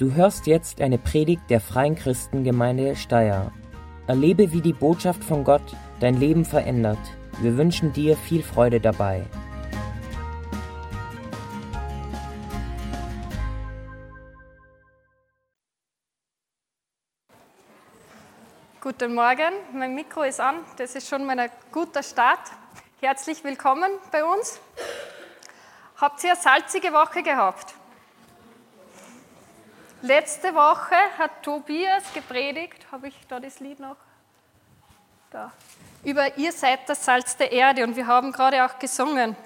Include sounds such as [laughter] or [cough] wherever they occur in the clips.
Du hörst jetzt eine Predigt der Freien Christengemeinde Steyr. Erlebe, wie die Botschaft von Gott dein Leben verändert. Wir wünschen dir viel Freude dabei. Guten Morgen, mein Mikro ist an, das ist schon mal ein guter Start. Herzlich willkommen bei uns. Habt ihr eine salzige Woche gehabt? Letzte Woche hat Tobias gepredigt, habe ich da das Lied noch? Da. Über ihr seid das Salz der Erde und wir haben gerade auch gesungen.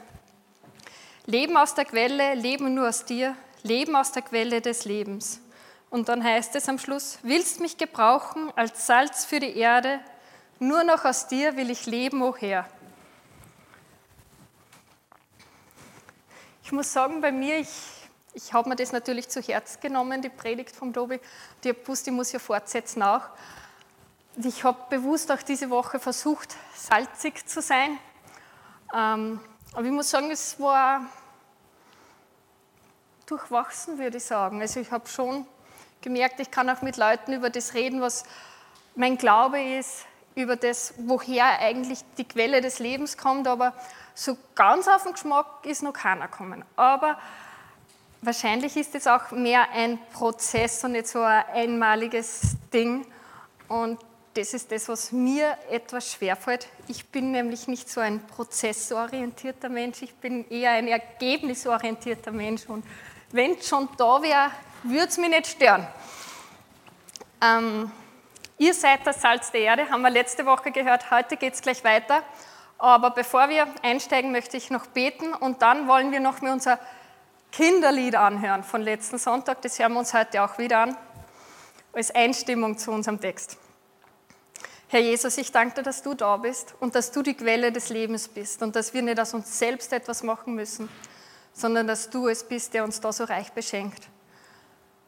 Leben aus der Quelle, Leben nur aus dir, Leben aus der Quelle des Lebens. Und dann heißt es am Schluss, willst mich gebrauchen als Salz für die Erde, nur noch aus dir will ich leben, o Herr. Ich muss sagen, bei mir, ich ich habe mir das natürlich zu Herz genommen, die Predigt vom Tobi. Die ich muss ja fortsetzen auch. Ich habe bewusst auch diese Woche versucht, salzig zu sein. Ähm, aber ich muss sagen, es war durchwachsen, würde ich sagen. Also ich habe schon gemerkt, ich kann auch mit Leuten über das reden, was mein Glaube ist, über das, woher eigentlich die Quelle des Lebens kommt, aber so ganz auf den Geschmack ist noch keiner gekommen. Aber wahrscheinlich ist es auch mehr ein Prozess und nicht so ein einmaliges Ding. Und das ist das, was mir etwas schwerfällt. Ich bin nämlich nicht so ein prozessorientierter Mensch, ich bin eher ein ergebnisorientierter Mensch. Und wenn es schon da wäre, würde es mich nicht stören. Ähm, ihr seid das Salz der Erde, haben wir letzte Woche gehört, heute geht es gleich weiter. Aber bevor wir einsteigen, möchte ich noch beten und dann wollen wir noch mit unserer Kinderlied anhören von letzten Sonntag. Das hören wir uns heute auch wieder an, als Einstimmung zu unserem Text. Herr Jesus, ich danke dir, dass du da bist und dass du die Quelle des Lebens bist und dass wir nicht aus uns selbst etwas machen müssen, sondern dass du es bist, der uns da so reich beschenkt.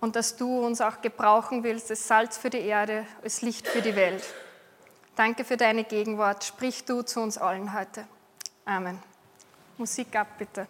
Und dass du uns auch gebrauchen willst, als Salz für die Erde, als Licht für die Welt. Danke für deine Gegenwart. Sprich du zu uns allen heute. Amen. Musik ab, bitte.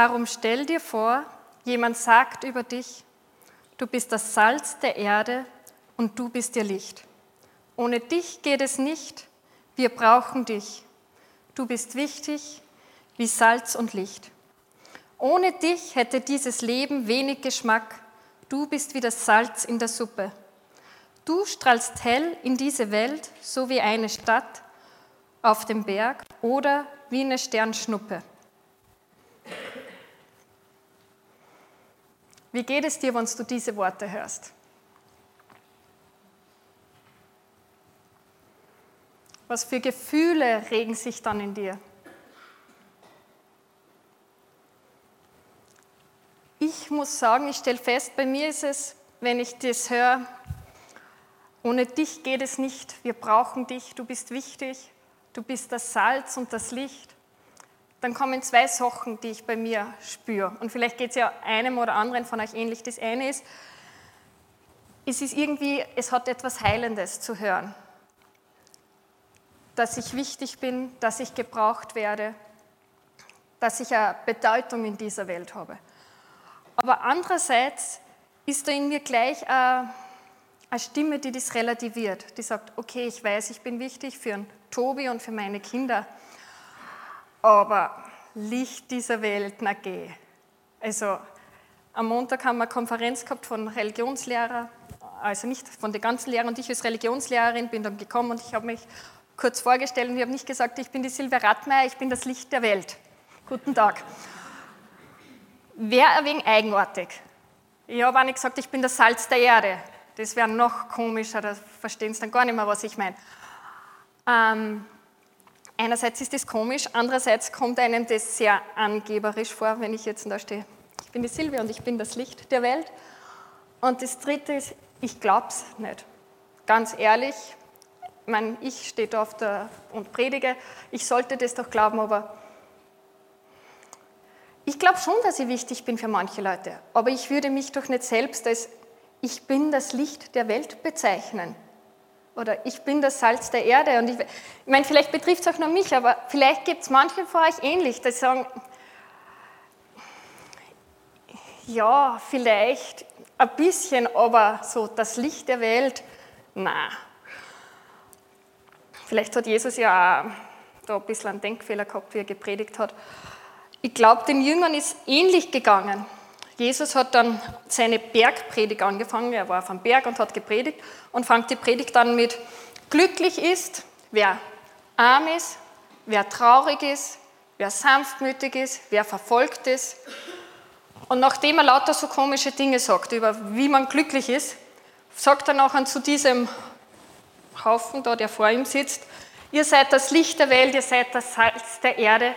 Darum stell dir vor, jemand sagt über dich, du bist das Salz der Erde und du bist ihr Licht. Ohne dich geht es nicht, wir brauchen dich. Du bist wichtig wie Salz und Licht. Ohne dich hätte dieses Leben wenig Geschmack. Du bist wie das Salz in der Suppe. Du strahlst hell in diese Welt, so wie eine Stadt auf dem Berg oder wie eine Sternschnuppe. Wie geht es dir, wenn du diese Worte hörst? Was für Gefühle regen sich dann in dir? Ich muss sagen, ich stelle fest, bei mir ist es, wenn ich das höre, ohne dich geht es nicht, wir brauchen dich, du bist wichtig, du bist das Salz und das Licht, dann kommen zwei Sachen, die ich bei mir spüre. Und vielleicht geht es ja einem oder anderen von euch ähnlich. Das eine ist, es ist irgendwie, es hat etwas Heilendes zu hören. Dass ich wichtig bin, dass ich gebraucht werde, dass ich eine Bedeutung in dieser Welt habe. Aber andererseits ist da in mir gleich eine, eine Stimme, die das relativiert, die sagt, okay, ich weiß, ich bin wichtig für einen Tobi und für meine Kinder, aber Licht dieser Welt, na geh. Also am Montag haben wir eine Konferenz gehabt von Religionslehrern, also nicht von den ganzen Lehrern und ich als Religionslehrerin bin dann gekommen und ich habe mich kurz vorgestellt und ich habe nicht gesagt, ich bin die Silvia Radmeier, ich bin das Licht der Welt. Guten Tag wäre ein wenig eigenartig. Ich habe auch nicht gesagt, ich bin das Salz der Erde. Das wäre noch komischer, da verstehen Sie dann gar nicht mehr, was ich meine. Ähm, einerseits ist das komisch, andererseits kommt einem das sehr angeberisch vor, wenn ich jetzt da stehe. Ich bin die Silvia und ich bin das Licht der Welt. Und das Dritte ist, ich glaube es nicht. Ganz ehrlich, ich, meine, ich stehe da auf der, und predige, ich sollte das doch glauben, aber ich glaube schon, dass ich wichtig bin für manche Leute, aber ich würde mich doch nicht selbst als ich bin das Licht der Welt bezeichnen. Oder ich bin das Salz der Erde. Und ich, ich meine, vielleicht betrifft es auch nur mich, aber vielleicht gibt es manche von euch ähnlich, die sagen, ja, vielleicht ein bisschen, aber so das Licht der Welt, na. Vielleicht hat Jesus ja auch da ein bisschen einen Denkfehler gehabt, wie er gepredigt hat. Ich glaube, den Jüngern ist ähnlich gegangen. Jesus hat dann seine Bergpredigt angefangen. Er war auf dem Berg und hat gepredigt und fängt die Predigt dann mit: Glücklich ist, wer arm ist, wer traurig ist, wer sanftmütig ist, wer verfolgt ist. Und nachdem er lauter so komische Dinge sagt, über wie man glücklich ist, sagt er nachher zu diesem Haufen da, der vor ihm sitzt: Ihr seid das Licht der Welt, ihr seid das Salz der Erde.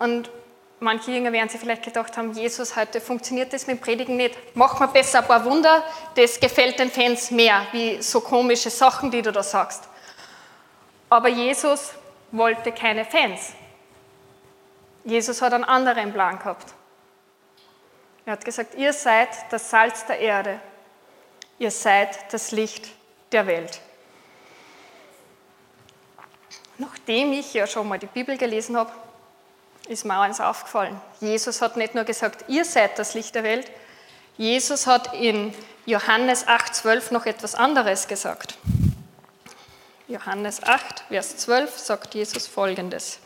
Und Manche Jünger werden sich vielleicht gedacht haben, Jesus, heute funktioniert das mit dem Predigen nicht. Mach mal besser ein paar Wunder, das gefällt den Fans mehr, wie so komische Sachen, die du da sagst. Aber Jesus wollte keine Fans. Jesus hat einen anderen Plan gehabt. Er hat gesagt, ihr seid das Salz der Erde. Ihr seid das Licht der Welt. Nachdem ich ja schon mal die Bibel gelesen habe, ist mir eins aufgefallen. Jesus hat nicht nur gesagt, ihr seid das Licht der Welt, Jesus hat in Johannes 8,12 noch etwas anderes gesagt. Johannes 8, Vers 12 sagt Jesus folgendes.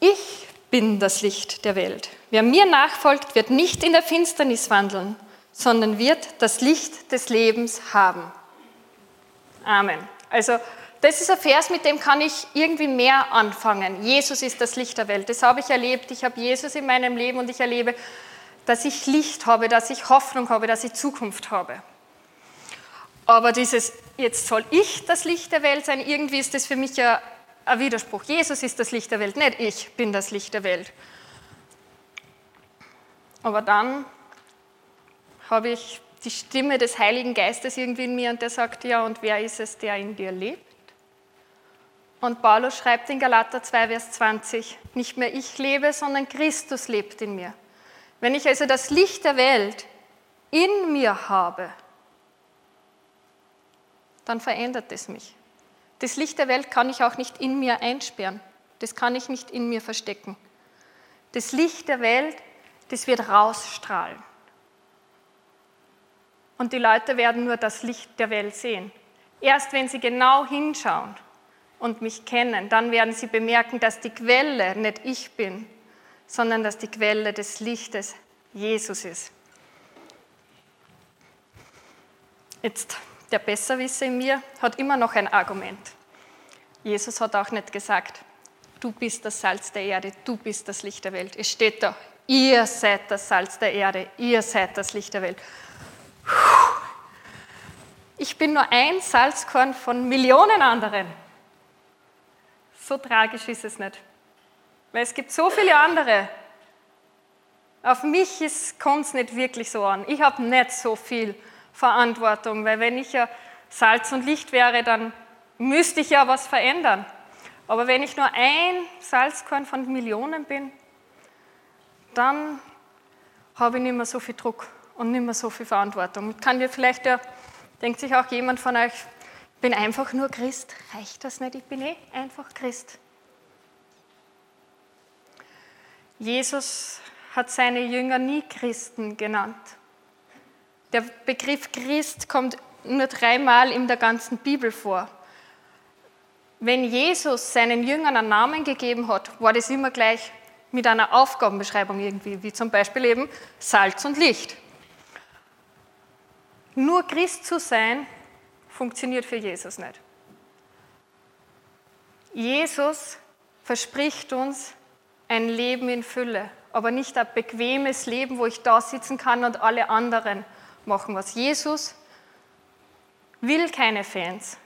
Ich bin das Licht der Welt. Wer mir nachfolgt, wird nicht in der Finsternis wandeln, sondern wird das Licht des Lebens haben. Amen. Also das ist ein Vers, mit dem kann ich irgendwie mehr anfangen. Jesus ist das Licht der Welt. Das habe ich erlebt. Ich habe Jesus in meinem Leben und ich erlebe, dass ich Licht habe, dass ich Hoffnung habe, dass ich Zukunft habe. Aber dieses, jetzt soll ich das Licht der Welt sein, irgendwie ist das für mich ja ein Widerspruch. Jesus ist das Licht der Welt, nicht ich bin das Licht der Welt. Aber dann habe ich die Stimme des Heiligen Geistes irgendwie in mir und der sagt, ja, und wer ist es, der in dir lebt? Und Paulus schreibt in Galater 2, Vers 20, nicht mehr ich lebe, sondern Christus lebt in mir. Wenn ich also das Licht der Welt in mir habe, dann verändert es mich. Das Licht der Welt kann ich auch nicht in mir einsperren. Das kann ich nicht in mir verstecken. Das Licht der Welt, das wird rausstrahlen. Und die Leute werden nur das Licht der Welt sehen. Erst wenn sie genau hinschauen und mich kennen, dann werden sie bemerken, dass die Quelle nicht ich bin, sondern dass die Quelle des Lichtes Jesus ist. Jetzt, der Besserwisser in mir hat immer noch ein Argument. Jesus hat auch nicht gesagt, du bist das Salz der Erde, du bist das Licht der Welt. Es steht da, ihr seid das Salz der Erde, ihr seid das Licht der Welt. Ich bin nur ein Salzkorn von Millionen anderen. So tragisch ist es nicht. Weil es gibt so viele andere. Auf mich kommt es nicht wirklich so an. Ich habe nicht so viel Verantwortung, weil wenn ich ja Salz und Licht wäre, dann müsste ich ja was verändern. Aber wenn ich nur ein Salzkorn von Millionen bin, dann habe ich nicht mehr so viel Druck und nicht mehr so viel Verantwortung. Kann dir vielleicht ja, denkt sich auch jemand von euch, bin einfach nur Christ. Reicht das nicht? Ich bin eh einfach Christ. Jesus hat seine Jünger nie Christen genannt. Der Begriff Christ kommt nur dreimal in der ganzen Bibel vor. Wenn Jesus seinen Jüngern einen Namen gegeben hat, war das immer gleich mit einer Aufgabenbeschreibung irgendwie, wie zum Beispiel eben Salz und Licht. Nur Christ zu sein, funktioniert für Jesus nicht. Jesus verspricht uns ein Leben in Fülle, aber nicht ein bequemes Leben, wo ich da sitzen kann und alle anderen machen was. Jesus will keine Fans.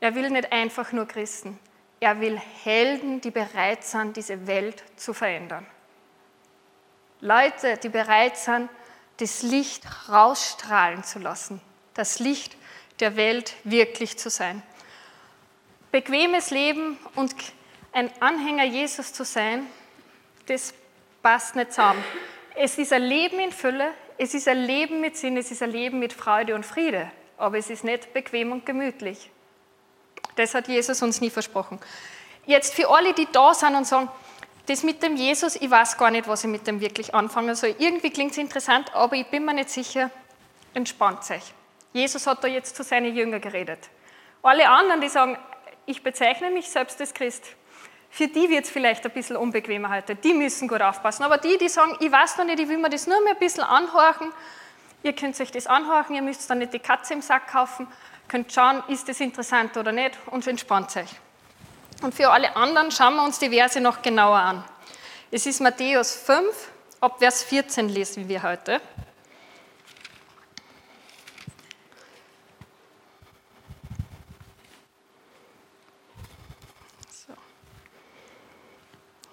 Er will nicht einfach nur Christen. Er will Helden, die bereit sind, diese Welt zu verändern. Leute, die bereit sind, das Licht rausstrahlen zu lassen, das Licht der Welt wirklich zu sein. Bequemes Leben und ein Anhänger Jesus zu sein, das passt nicht zusammen. Es ist ein Leben in Fülle, es ist ein Leben mit Sinn, es ist ein Leben mit Freude und Friede, aber es ist nicht bequem und gemütlich. Das hat Jesus uns nie versprochen. Jetzt für alle, die da sind und sagen, das mit dem Jesus, ich weiß gar nicht, was ich mit dem wirklich anfangen soll. Irgendwie klingt es interessant, aber ich bin mir nicht sicher, entspannt euch. Jesus hat da jetzt zu seinen Jüngern geredet. Alle anderen, die sagen, ich bezeichne mich selbst als Christ, für die wird es vielleicht ein bisschen unbequemer heute. Die müssen gut aufpassen. Aber die, die sagen, ich weiß noch nicht, ich will mir das nur mehr ein bisschen anhorchen, ihr könnt euch das anhorchen, ihr müsst dann nicht die Katze im Sack kaufen, könnt schauen, ist das interessant oder nicht und entspannt euch. Und für alle anderen schauen wir uns die Verse noch genauer an. Es ist Matthäus 5, ab Vers 14 lesen wir heute.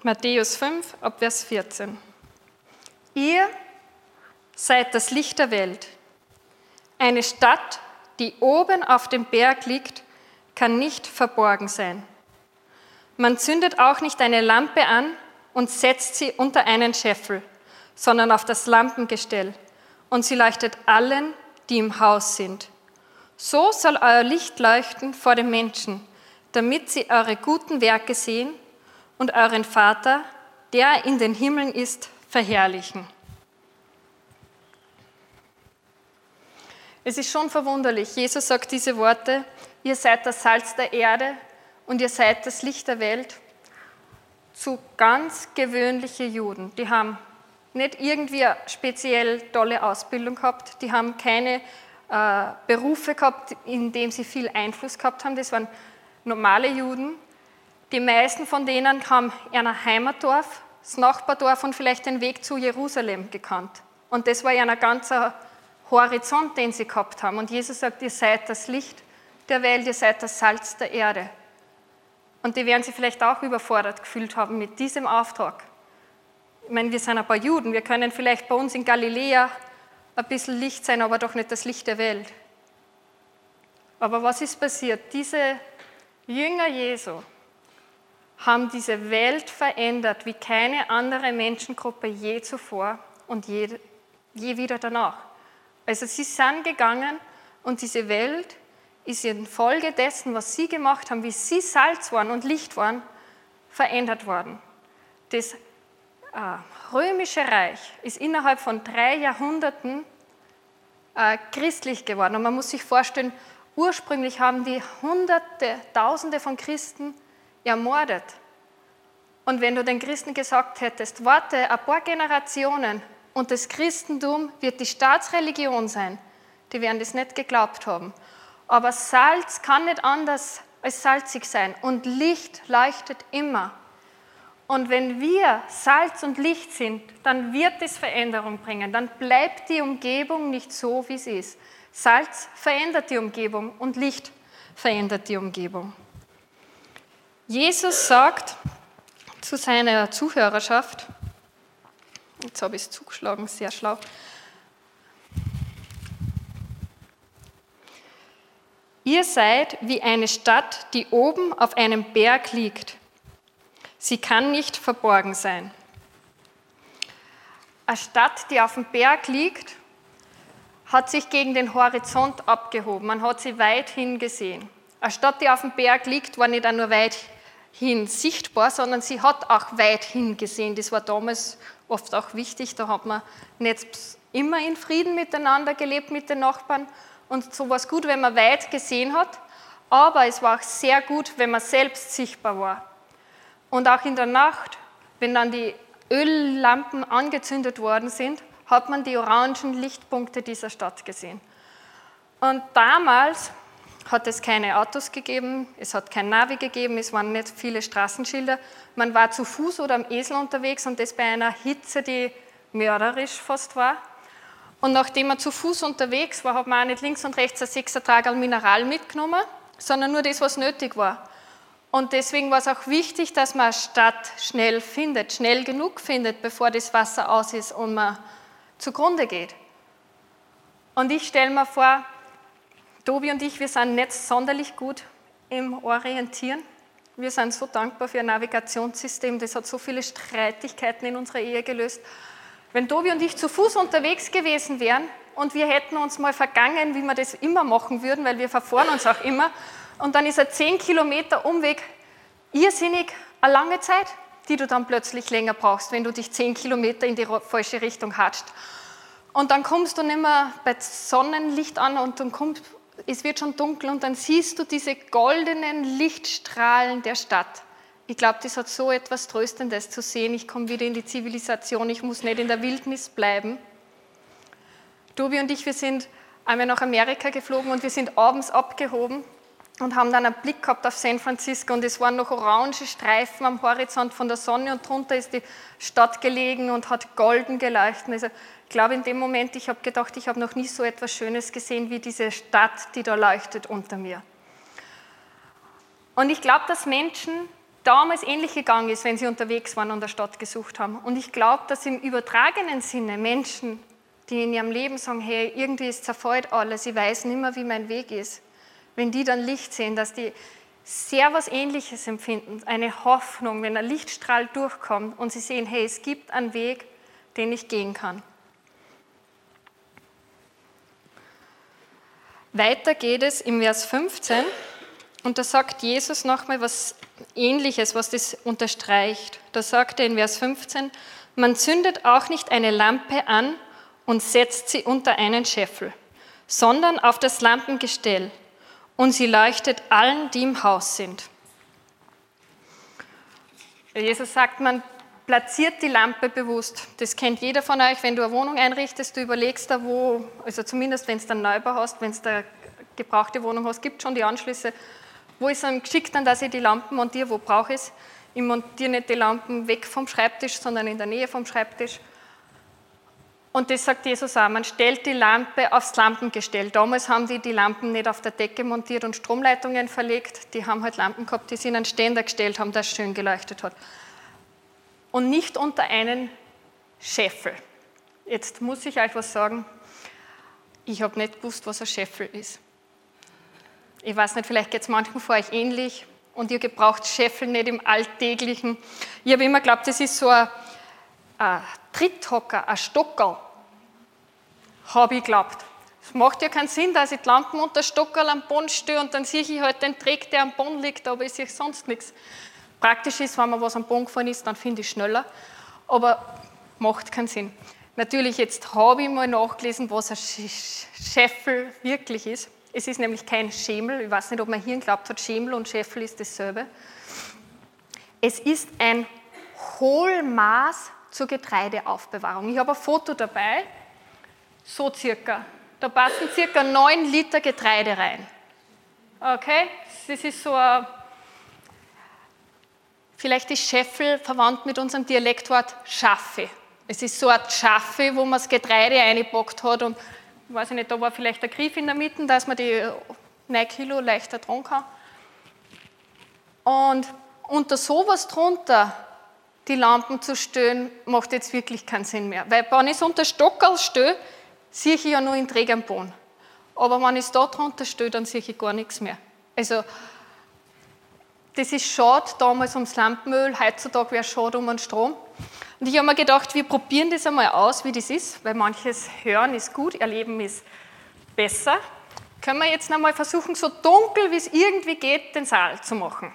Matthäus 5, ab Vers 14. Ihr seid das Licht der Welt. Eine Stadt, die oben auf dem Berg liegt, kann nicht verborgen sein. Man zündet auch nicht eine Lampe an und setzt sie unter einen Scheffel, sondern auf das Lampengestell, und sie leuchtet allen, die im Haus sind. So soll euer Licht leuchten vor den Menschen, damit sie eure guten Werke sehen und euren Vater, der in den Himmeln ist, verherrlichen. Es ist schon verwunderlich. Jesus sagt diese Worte, ihr seid das Salz der Erde und ihr seid das Licht der Welt zu ganz gewöhnlichen Juden. Die haben nicht irgendwie eine speziell tolle Ausbildung gehabt, die haben keine äh, Berufe gehabt, in denen sie viel Einfluss gehabt haben. Das waren normale Juden, die meisten von denen haben ihr Heimatdorf, das Nachbardorf und vielleicht den Weg zu Jerusalem gekannt. Und das war ein ganzer Horizont, den sie gehabt haben. Und Jesus sagt, ihr seid das Licht der Welt, ihr seid das Salz der Erde. Und die werden sich vielleicht auch überfordert gefühlt haben mit diesem Auftrag. Ich meine, wir sind ein paar Juden, wir können vielleicht bei uns in Galiläa ein bisschen Licht sein, aber doch nicht das Licht der Welt. Aber was ist passiert? Diese Jünger Jesu, haben diese Welt verändert wie keine andere Menschengruppe je zuvor und je, je wieder danach. Also sie sind gegangen und diese Welt ist infolge dessen, was sie gemacht haben, wie sie Salz waren und Licht waren, verändert worden. Das äh, römische Reich ist innerhalb von drei Jahrhunderten äh, christlich geworden. Und man muss sich vorstellen, ursprünglich haben die Hunderte, Tausende von Christen ermordet. Und wenn du den Christen gesagt hättest, warte ein paar Generationen und das Christentum wird die Staatsreligion sein, die werden das nicht geglaubt haben. Aber Salz kann nicht anders als salzig sein und Licht leuchtet immer. Und wenn wir Salz und Licht sind, dann wird es Veränderung bringen. Dann bleibt die Umgebung nicht so, wie sie ist. Salz verändert die Umgebung und Licht verändert die Umgebung. Jesus sagt zu seiner Zuhörerschaft, jetzt habe ich es zugeschlagen, sehr schlau, Ihr seid wie eine Stadt, die oben auf einem Berg liegt. Sie kann nicht verborgen sein. Eine Stadt, die auf dem Berg liegt, hat sich gegen den Horizont abgehoben. Man hat sie weit hin gesehen. Eine Stadt, die auf dem Berg liegt, war nicht nur weit hin sichtbar, sondern sie hat auch weit hin gesehen. Das war damals oft auch wichtig. Da hat man nicht immer in Frieden miteinander gelebt mit den Nachbarn, und so war es gut, wenn man weit gesehen hat, aber es war auch sehr gut, wenn man selbst sichtbar war. Und auch in der Nacht, wenn dann die Öllampen angezündet worden sind, hat man die orangen Lichtpunkte dieser Stadt gesehen. Und damals hat es keine Autos gegeben, es hat kein Navi gegeben, es waren nicht viele Straßenschilder. Man war zu Fuß oder am Esel unterwegs und das bei einer Hitze, die mörderisch fast war. Und nachdem man zu Fuß unterwegs war, hat man auch nicht links und rechts ein Sechsertragerl Mineral mitgenommen, sondern nur das, was nötig war. Und deswegen war es auch wichtig, dass man eine Stadt schnell findet, schnell genug findet, bevor das Wasser aus ist und man zugrunde geht. Und ich stelle mir vor, Tobi und ich, wir sind nicht sonderlich gut im Orientieren. Wir sind so dankbar für ein Navigationssystem, das hat so viele Streitigkeiten in unserer Ehe gelöst. Wenn Tobi und ich zu Fuß unterwegs gewesen wären und wir hätten uns mal vergangen, wie wir das immer machen würden, weil wir verfahren uns auch immer, und dann ist ein 10 Kilometer Umweg irrsinnig eine lange Zeit, die du dann plötzlich länger brauchst, wenn du dich 10 Kilometer in die falsche Richtung hatscht. Und dann kommst du nicht mehr bei Sonnenlicht an und dann kommt, es wird schon dunkel und dann siehst du diese goldenen Lichtstrahlen der Stadt. Ich glaube, das hat so etwas Tröstendes zu sehen. Ich komme wieder in die Zivilisation, ich muss nicht in der Wildnis bleiben. Tobi und ich, wir sind einmal nach Amerika geflogen und wir sind abends abgehoben und haben dann einen Blick gehabt auf San Francisco und es waren noch orange Streifen am Horizont von der Sonne und drunter ist die Stadt gelegen und hat golden geleuchtet. Also ich glaube in dem Moment, ich habe gedacht, ich habe noch nie so etwas Schönes gesehen wie diese Stadt, die da leuchtet unter mir. Und ich glaube, dass Menschen damals ähnlich gegangen ist, wenn sie unterwegs waren und eine Stadt gesucht haben. Und ich glaube, dass im übertragenen Sinne Menschen, die in ihrem Leben sagen, hey, irgendwie ist zerfällt alles, ich weiß nicht mehr, wie mein Weg ist, wenn die dann Licht sehen, dass die sehr was Ähnliches empfinden, eine Hoffnung, wenn ein Lichtstrahl durchkommt und sie sehen, hey, es gibt einen Weg, den ich gehen kann. Weiter geht es im Vers 15 und da sagt Jesus nochmal was Ähnliches, was das unterstreicht. Da sagt er in Vers 15, man zündet auch nicht eine Lampe an und setzt sie unter einen Scheffel, sondern auf das Lampengestell und sie leuchtet allen, die im Haus sind. Jesus sagt, man platziert die Lampe bewusst. Das kennt jeder von euch, wenn du eine Wohnung einrichtest, du überlegst da, wo, also zumindest wenn du einen Neubau hast, wenn du eine gebrauchte Wohnung hast, gibt schon die Anschlüsse, wo ist es geschickt dann, dass ich die Lampen montiere, wo brauche ich es. Ich montiere nicht die Lampen weg vom Schreibtisch, sondern in der Nähe vom Schreibtisch. Und das sagt Jesus auch, man stellt die Lampe aufs Lampengestell. Damals haben die die Lampen nicht auf der Decke montiert und Stromleitungen verlegt, die haben halt Lampen gehabt, die sie in einen Ständer gestellt haben, das schön geleuchtet hat. Und nicht unter einen Scheffel. Jetzt muss ich euch was sagen, ich habe nicht gewusst, was ein Scheffel ist. Ich weiß nicht, vielleicht geht es manchen von euch ähnlich und ihr gebraucht Scheffel nicht im Alltäglichen. Ich habe immer geglaubt, das ist so ein, ein Tritthocker, ein Stockerl. Habe ich geglaubt. Es macht ja keinen Sinn, dass ich die Lampen unter Stockerl am Boden stehe und dann sehe ich halt den Dreck, der am Boden liegt, aber ich sehe sonst nichts. Praktisch ist, wenn mir was am Boden gefallen ist, dann finde ich schneller. aber macht keinen Sinn. Natürlich, jetzt habe ich mal nachgelesen, was ein Scheffel wirklich ist. Es ist nämlich kein Schemel. Ich weiß nicht, ob man hier glaubt hat, Schemel und Scheffel ist dasselbe. Es ist ein Hohlmaß zur Getreideaufbewahrung. Ich habe ein Foto dabei, so circa. Da passen circa 9 Liter Getreide rein. Okay, das ist so ein, vielleicht ist Scheffel verwandt mit unserem Dialektwort Schaffe. Es ist so eine Schaffe, wo man das Getreide eingepackt hat und ich weiß nicht, da war vielleicht ein Griff in der Mitte, dass man die 9 Kilo leichter tragen kann. Und unter sowas drunter die Lampen zu stellen, macht jetzt wirklich keinen Sinn mehr. Weil wenn ich es unter Stockerl stelle, sehe ich ja nur in trägem Boden. Aber wenn ich es da drunter stelle, dann sehe ich gar nichts mehr. Also, das ist schade damals ums Lampenöl, heutzutage wäre es schade um den Strom. Und ich habe mir gedacht, wir probieren das einmal aus, wie das ist, weil manches Hören ist gut, Erleben ist besser. Können wir jetzt einmal versuchen, so dunkel wie es irgendwie geht, den Saal zu machen.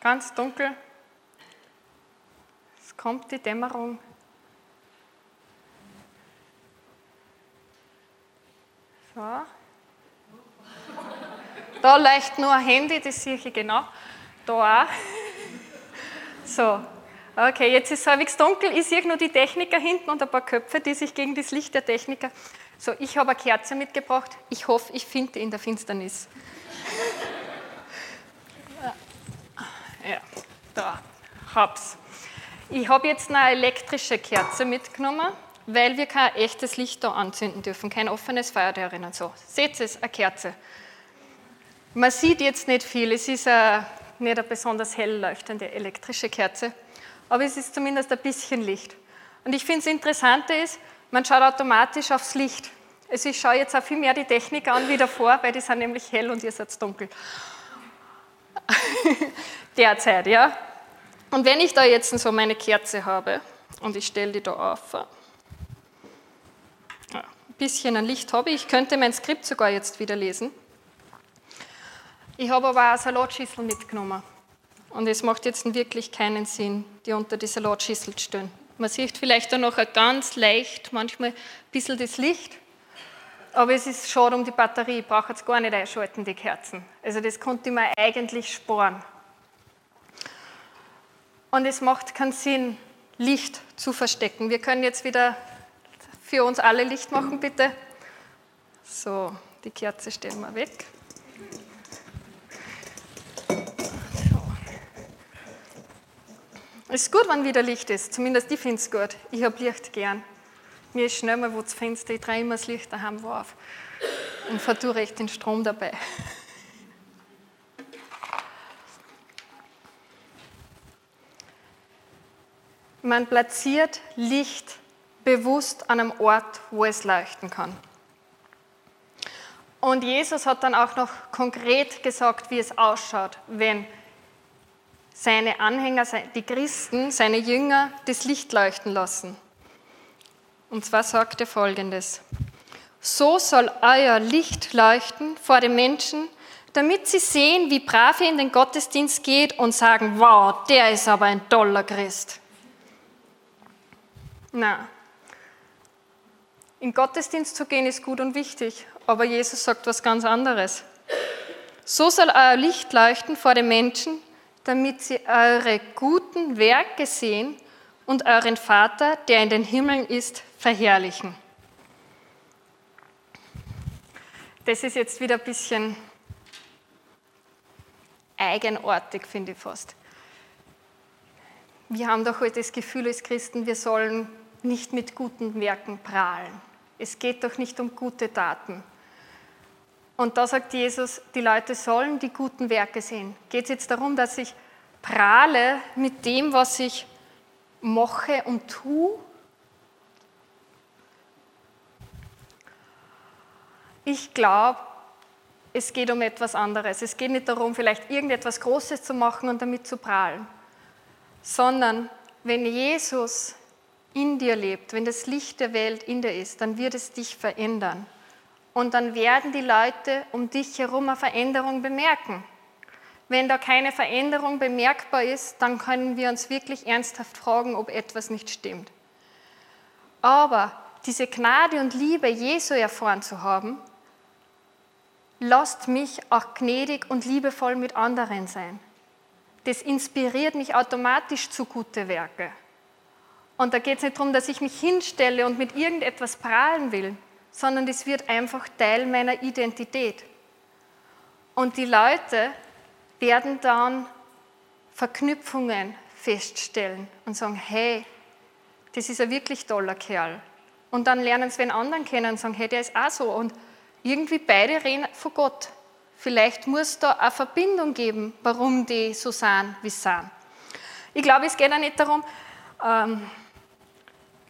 Ganz dunkel. Es kommt die Dämmerung. So. Da leicht nur ein Handy, das sehe ich genau. Da auch. So. Okay, jetzt ist es halbwegs dunkel. Ich sehe nur die Techniker hinten und ein paar Köpfe, die sich gegen das Licht der Techniker. So, ich habe eine Kerze mitgebracht. Ich hoffe, ich finde in der Finsternis. [laughs] ja, da, hab's. Ich habe jetzt eine elektrische Kerze mitgenommen weil wir kein echtes Licht da anzünden dürfen, kein offenes Feuer und so. Seht es, eine Kerze. Man sieht jetzt nicht viel, es ist eine, nicht eine besonders hell leuchtende elektrische Kerze, aber es ist zumindest ein bisschen Licht. Und ich finde, das Interessante ist, man schaut automatisch aufs Licht. Also ich schaue jetzt auch viel mehr die Technik an wie davor, weil die sind nämlich hell und ihr seid dunkel. [laughs] Derzeit, ja. Und wenn ich da jetzt so meine Kerze habe und ich stelle die da auf, bisschen an Licht habe. Ich könnte mein Skript sogar jetzt wieder lesen. Ich habe aber auch eine Salatschüssel mitgenommen. Und es macht jetzt wirklich keinen Sinn, die unter die Salatschüssel zu stellen. Man sieht vielleicht auch noch ganz leicht manchmal ein bisschen das Licht, aber es ist schade um die Batterie. Ich brauche jetzt gar nicht einschalten, die Kerzen. Also das konnte man eigentlich sparen. Und es macht keinen Sinn, Licht zu verstecken. Wir können jetzt wieder für uns alle Licht machen, bitte. So, die Kerze stellen wir weg. Es ist gut, wenn wieder Licht ist. Zumindest ich finde es gut. Ich habe Licht gern. Mir ist schnell mal wo das Fenster, ich drehe immer das Licht daheim auf und verdure echt den Strom dabei. Man platziert Licht bewusst an einem Ort, wo es leuchten kann. Und Jesus hat dann auch noch konkret gesagt, wie es ausschaut, wenn seine Anhänger, die Christen, seine Jünger das Licht leuchten lassen. Und zwar sagt er folgendes. So soll euer Licht leuchten vor den Menschen, damit sie sehen, wie brav ihr in den Gottesdienst geht und sagen, wow, der ist aber ein toller Christ. Na, in Gottesdienst zu gehen ist gut und wichtig, aber Jesus sagt was ganz anderes. So soll euer Licht leuchten vor den Menschen, damit sie eure guten Werke sehen und euren Vater, der in den Himmeln ist, verherrlichen. Das ist jetzt wieder ein bisschen eigenartig, finde ich fast. Wir haben doch heute das Gefühl als Christen, wir sollen nicht mit guten Werken prahlen. Es geht doch nicht um gute Taten. Und da sagt Jesus, die Leute sollen die guten Werke sehen. Geht es jetzt darum, dass ich prahle mit dem, was ich mache und tue? Ich glaube, es geht um etwas anderes. Es geht nicht darum, vielleicht irgendetwas Großes zu machen und damit zu prahlen, sondern wenn Jesus in dir lebt, wenn das Licht der Welt in dir ist, dann wird es dich verändern. Und dann werden die Leute um dich herum eine Veränderung bemerken. Wenn da keine Veränderung bemerkbar ist, dann können wir uns wirklich ernsthaft fragen, ob etwas nicht stimmt. Aber diese Gnade und Liebe Jesu erfahren zu haben, lasst mich auch gnädig und liebevoll mit anderen sein. Das inspiriert mich automatisch zu gute Werke. Und da geht es nicht darum, dass ich mich hinstelle und mit irgendetwas prahlen will, sondern das wird einfach Teil meiner Identität. Und die Leute werden dann Verknüpfungen feststellen und sagen, hey, das ist ein wirklich toller Kerl. Und dann lernen sie einen anderen kennen und sagen, hey, der ist auch so. Und irgendwie beide reden von Gott. Vielleicht muss da eine Verbindung geben, warum die so sind, wie sie sind. Ich glaube, es geht auch nicht darum, ähm,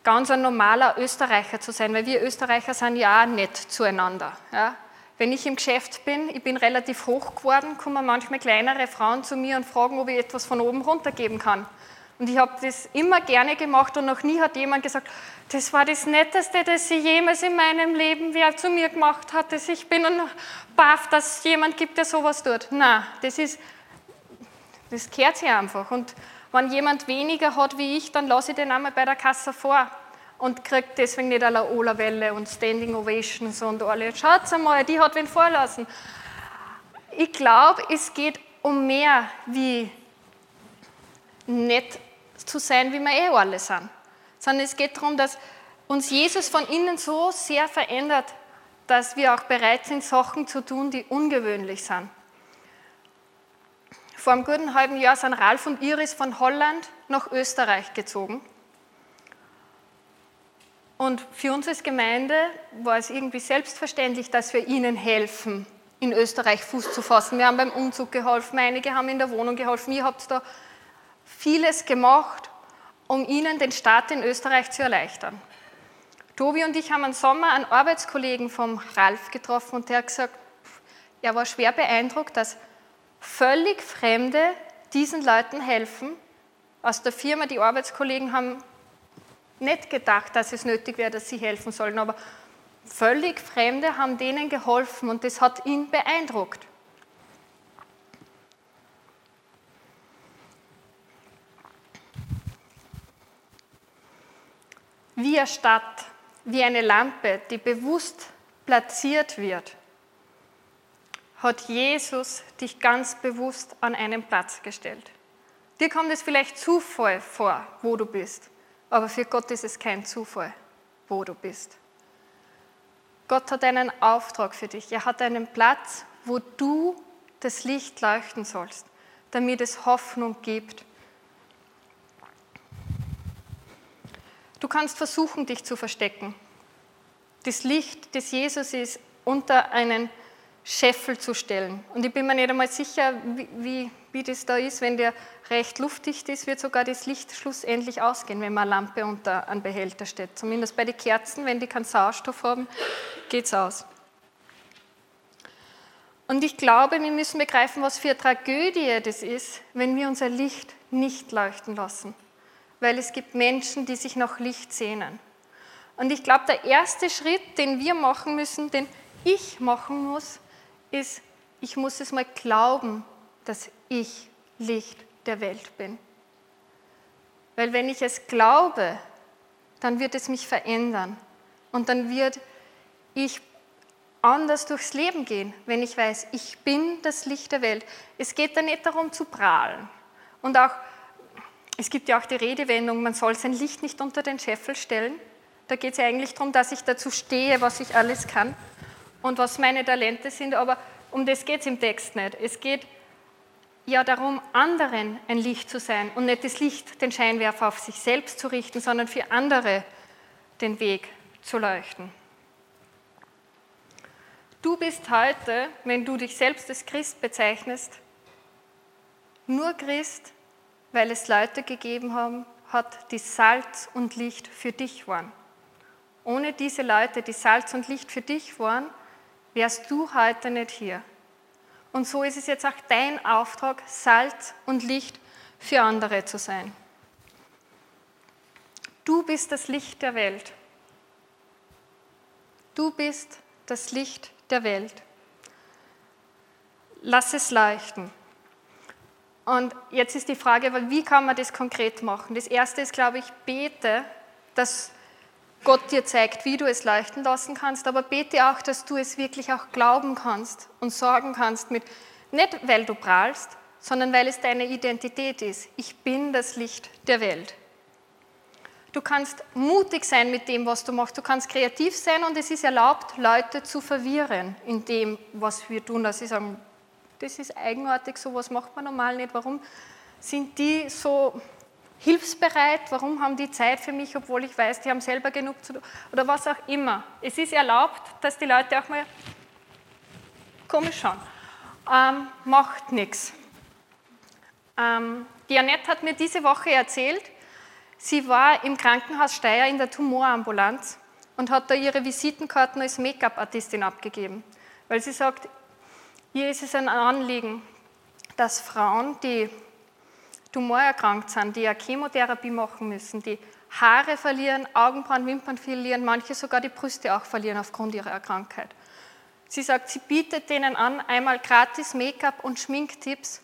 ganz ein normaler Österreicher zu sein, weil wir Österreicher sind ja auch nett zueinander. Ja? Wenn ich im Geschäft bin, ich bin relativ hoch geworden, kommen manchmal kleinere Frauen zu mir und fragen, ob ich etwas von oben runtergeben kann. Und ich habe das immer gerne gemacht und noch nie hat jemand gesagt, das war das Netteste, das sie jemals in meinem Leben wer zu mir gemacht hat. Ich bin baff, dass es jemand gibt, der sowas tut. Nein, das ist, das kehrt sich einfach. Und wenn jemand weniger hat wie ich, dann lasse ich den einmal bei der Kasse vor und kriege deswegen nicht eine Ola-Welle und Standing Ovations und alle. Schaut einmal, die hat wen vorlassen. Ich glaube, es geht um mehr wie nett zu sein, wie wir eh alle sind. Sondern es geht darum, dass uns Jesus von innen so sehr verändert, dass wir auch bereit sind, Sachen zu tun, die ungewöhnlich sind. Vor einem guten halben Jahr sind Ralf und Iris von Holland nach Österreich gezogen. Und für uns als Gemeinde war es irgendwie selbstverständlich, dass wir ihnen helfen, in Österreich Fuß zu fassen. Wir haben beim Umzug geholfen, einige haben in der Wohnung geholfen. Ihr habt da vieles gemacht, um ihnen den Start in Österreich zu erleichtern. Tobi und ich haben im Sommer einen Arbeitskollegen vom Ralf getroffen und der hat gesagt, er war schwer beeindruckt, dass völlig Fremde diesen Leuten helfen. Aus der Firma, die Arbeitskollegen haben nicht gedacht, dass es nötig wäre, dass sie helfen sollen, aber völlig Fremde haben denen geholfen und das hat ihn beeindruckt. Wie eine Stadt, wie eine Lampe, die bewusst platziert wird, hat Jesus dich ganz bewusst an einen Platz gestellt. Dir kommt es vielleicht Zufall vor, wo du bist, aber für Gott ist es kein Zufall, wo du bist. Gott hat einen Auftrag für dich. Er hat einen Platz, wo du das Licht leuchten sollst, damit es Hoffnung gibt. Du kannst versuchen, dich zu verstecken. Das Licht des Jesus ist unter einen Scheffel zu stellen. Und ich bin mir nicht einmal sicher, wie, wie, das da ist. Wenn der recht luftdicht ist, wird sogar das Licht schlussendlich ausgehen, wenn man eine Lampe unter einen Behälter steht. Zumindest bei den Kerzen, wenn die keinen Sauerstoff haben, geht es aus. Und ich glaube, wir müssen begreifen, was für eine Tragödie das ist, wenn wir unser Licht nicht leuchten lassen. Weil es gibt Menschen, die sich nach Licht sehnen. Und ich glaube, der erste Schritt, den wir machen müssen, den ich machen muss, ist, ich muss es mal glauben, dass ich Licht der Welt bin. Weil wenn ich es glaube, dann wird es mich verändern und dann wird ich anders durchs Leben gehen, wenn ich weiß, ich bin das Licht der Welt. Es geht da nicht darum zu prahlen. Und auch, es gibt ja auch die Redewendung, man soll sein Licht nicht unter den Scheffel stellen. Da geht es ja eigentlich darum, dass ich dazu stehe, was ich alles kann und was meine Talente sind, aber um das geht es im Text nicht. Es geht ja darum, anderen ein Licht zu sein und nicht das Licht, den Scheinwerfer auf sich selbst zu richten, sondern für andere den Weg zu leuchten. Du bist heute, wenn du dich selbst als Christ bezeichnest, nur Christ, weil es Leute gegeben haben, hat, die Salz und Licht für dich waren. Ohne diese Leute, die Salz und Licht für dich waren, wärst du heute nicht hier. Und so ist es jetzt auch dein Auftrag, Salz und Licht für andere zu sein. Du bist das Licht der Welt. Du bist das Licht der Welt. Lass es leuchten. Und jetzt ist die Frage, wie kann man das konkret machen? Das erste ist, glaube ich, bete, dass Gott dir zeigt, wie du es leuchten lassen kannst, aber bete auch, dass du es wirklich auch glauben kannst und sorgen kannst mit, nicht weil du prahlst, sondern weil es deine Identität ist. Ich bin das Licht der Welt. Du kannst mutig sein mit dem, was du machst. Du kannst kreativ sein und es ist erlaubt, Leute zu verwirren in dem, was wir tun. Dass sie sagen, das ist eigenartig, sowas macht man normal nicht. Warum sind die so hilfsbereit? Warum haben die Zeit für mich, obwohl ich weiß, die haben selber genug zu tun? Oder was auch immer. Es ist erlaubt, dass die Leute auch mal komisch schauen. Ähm, macht nichts. Ähm, die Annette hat mir diese Woche erzählt, sie war im Krankenhaus Steyr in der Tumorambulanz und hat da ihre Visitenkarten als Make-up-Artistin abgegeben, weil sie sagt, hier ist es ein Anliegen, dass Frauen, die tumorerkrankt sind, die eine Chemotherapie machen müssen, die Haare verlieren, Augenbrauen, Wimpern verlieren, manche sogar die Brüste auch verlieren aufgrund ihrer Krankheit. Sie sagt, sie bietet denen an, einmal gratis Make-up und Schminktipps,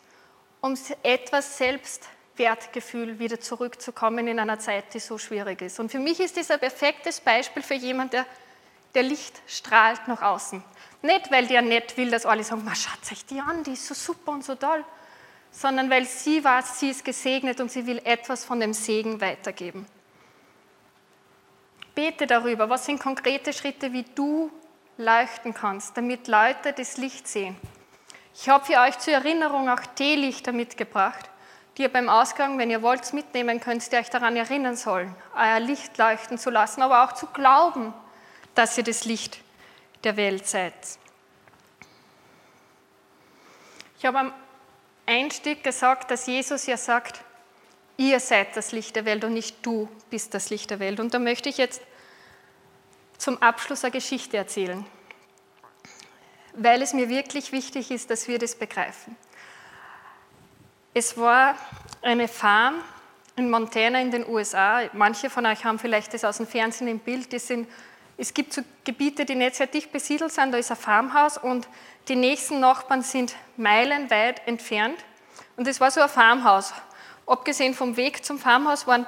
um etwas Selbstwertgefühl wieder zurückzukommen in einer Zeit, die so schwierig ist. Und für mich ist das ein perfektes Beispiel für jemanden, der, der Licht strahlt nach außen. Nicht, weil der nicht will, dass alle sagen, schaut euch die an, die ist so super und so toll, sondern weil sie weiß, sie ist gesegnet und sie will etwas von dem Segen weitergeben. Bete darüber, was sind konkrete Schritte, wie du leuchten kannst, damit Leute das Licht sehen. Ich habe für euch zur Erinnerung auch Teelichter mitgebracht, die ihr beim Ausgang, wenn ihr wollt, mitnehmen könnt, die euch daran erinnern sollen, euer Licht leuchten zu lassen, aber auch zu glauben, dass ihr das Licht der Welt seid. Ich habe am Einstieg gesagt, dass Jesus ja sagt, ihr seid das Licht der Welt und nicht du bist das Licht der Welt. Und da möchte ich jetzt zum Abschluss eine Geschichte erzählen, weil es mir wirklich wichtig ist, dass wir das begreifen. Es war eine Farm in Montana in den USA. Manche von euch haben vielleicht das aus dem Fernsehen im Bild. Die sind es gibt so Gebiete, die nicht sehr dicht besiedelt sind, da ist ein Farmhaus und die nächsten Nachbarn sind meilenweit entfernt. Und es war so ein Farmhaus. Abgesehen vom Weg zum Farmhaus waren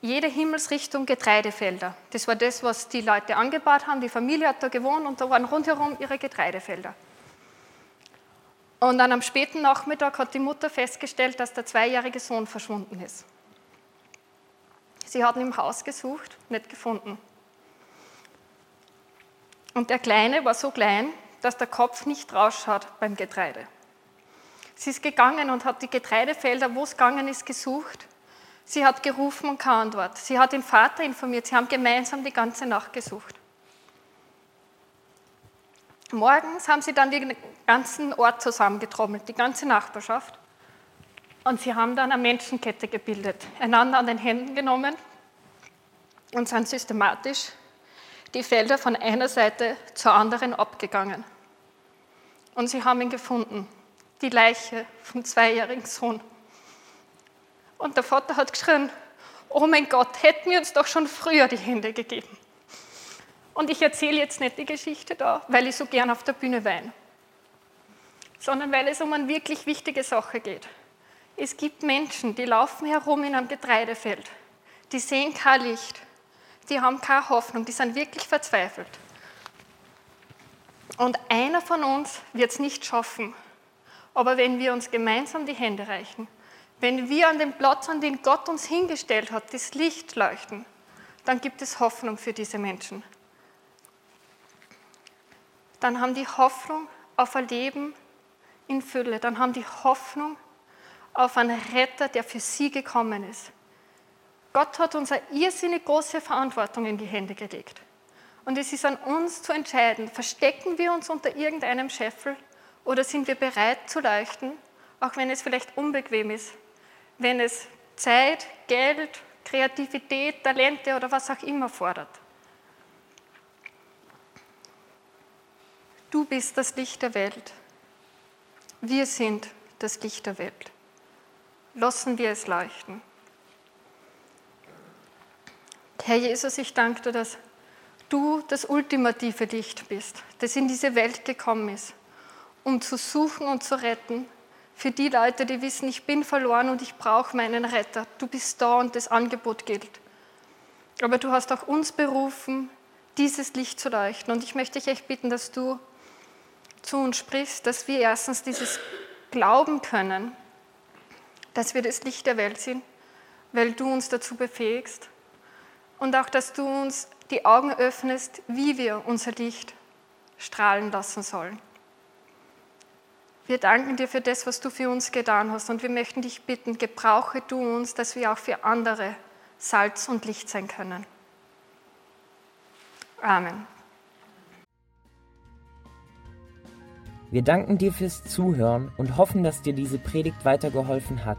jede Himmelsrichtung Getreidefelder. Das war das, was die Leute angebaut haben. Die Familie hat da gewohnt und da waren rundherum ihre Getreidefelder. Und dann am späten Nachmittag hat die Mutter festgestellt, dass der zweijährige Sohn verschwunden ist. Sie hatten im Haus gesucht, nicht gefunden. Und der Kleine war so klein, dass der Kopf nicht rausschaut beim Getreide. Sie ist gegangen und hat die Getreidefelder, wo es gegangen ist, gesucht. Sie hat gerufen und keine Antwort. Sie hat den Vater informiert. Sie haben gemeinsam die ganze Nacht gesucht. Morgens haben sie dann den ganzen Ort zusammengetrommelt, die ganze Nachbarschaft. Und sie haben dann eine Menschenkette gebildet, einander an den Händen genommen und sind systematisch die Felder von einer Seite zur anderen abgegangen. Und sie haben ihn gefunden, die Leiche vom zweijährigen Sohn. Und der Vater hat geschrien, oh mein Gott, hätten wir uns doch schon früher die Hände gegeben. Und ich erzähle jetzt nicht die Geschichte da, weil ich so gern auf der Bühne weine, sondern weil es um eine wirklich wichtige Sache geht. Es gibt Menschen, die laufen herum in einem Getreidefeld, die sehen kein Licht, die haben keine Hoffnung, die sind wirklich verzweifelt. Und einer von uns wird es nicht schaffen. Aber wenn wir uns gemeinsam die Hände reichen, wenn wir an den Platz, an den Gott uns hingestellt hat, das Licht leuchten, dann gibt es Hoffnung für diese Menschen. Dann haben die Hoffnung auf ein Leben in Fülle. Dann haben die Hoffnung auf einen Retter, der für sie gekommen ist. Gott hat uns eine irrsinnig große Verantwortung in die Hände gelegt. Und es ist an uns zu entscheiden, verstecken wir uns unter irgendeinem Scheffel oder sind wir bereit zu leuchten, auch wenn es vielleicht unbequem ist, wenn es Zeit, Geld, Kreativität, Talente oder was auch immer fordert. Du bist das Licht der Welt. Wir sind das Licht der Welt. Lassen wir es leuchten. Herr Jesus, ich danke dir, dass du das ultimative Licht bist, das in diese Welt gekommen ist, um zu suchen und zu retten, Für die Leute, die wissen, ich bin verloren und ich brauche meinen Retter. Du bist da und das Angebot gilt. Aber du hast auch uns berufen, dieses Licht zu leuchten. Und ich möchte dich echt bitten, dass du zu uns sprichst, dass wir erstens dieses glauben können, dass wir das Licht der Welt sind, weil du uns dazu befähigst. Und auch, dass du uns die Augen öffnest, wie wir unser Licht strahlen lassen sollen. Wir danken dir für das, was du für uns getan hast. Und wir möchten dich bitten, gebrauche du uns, dass wir auch für andere Salz und Licht sein können. Amen. Wir danken dir fürs Zuhören und hoffen, dass dir diese Predigt weitergeholfen hat.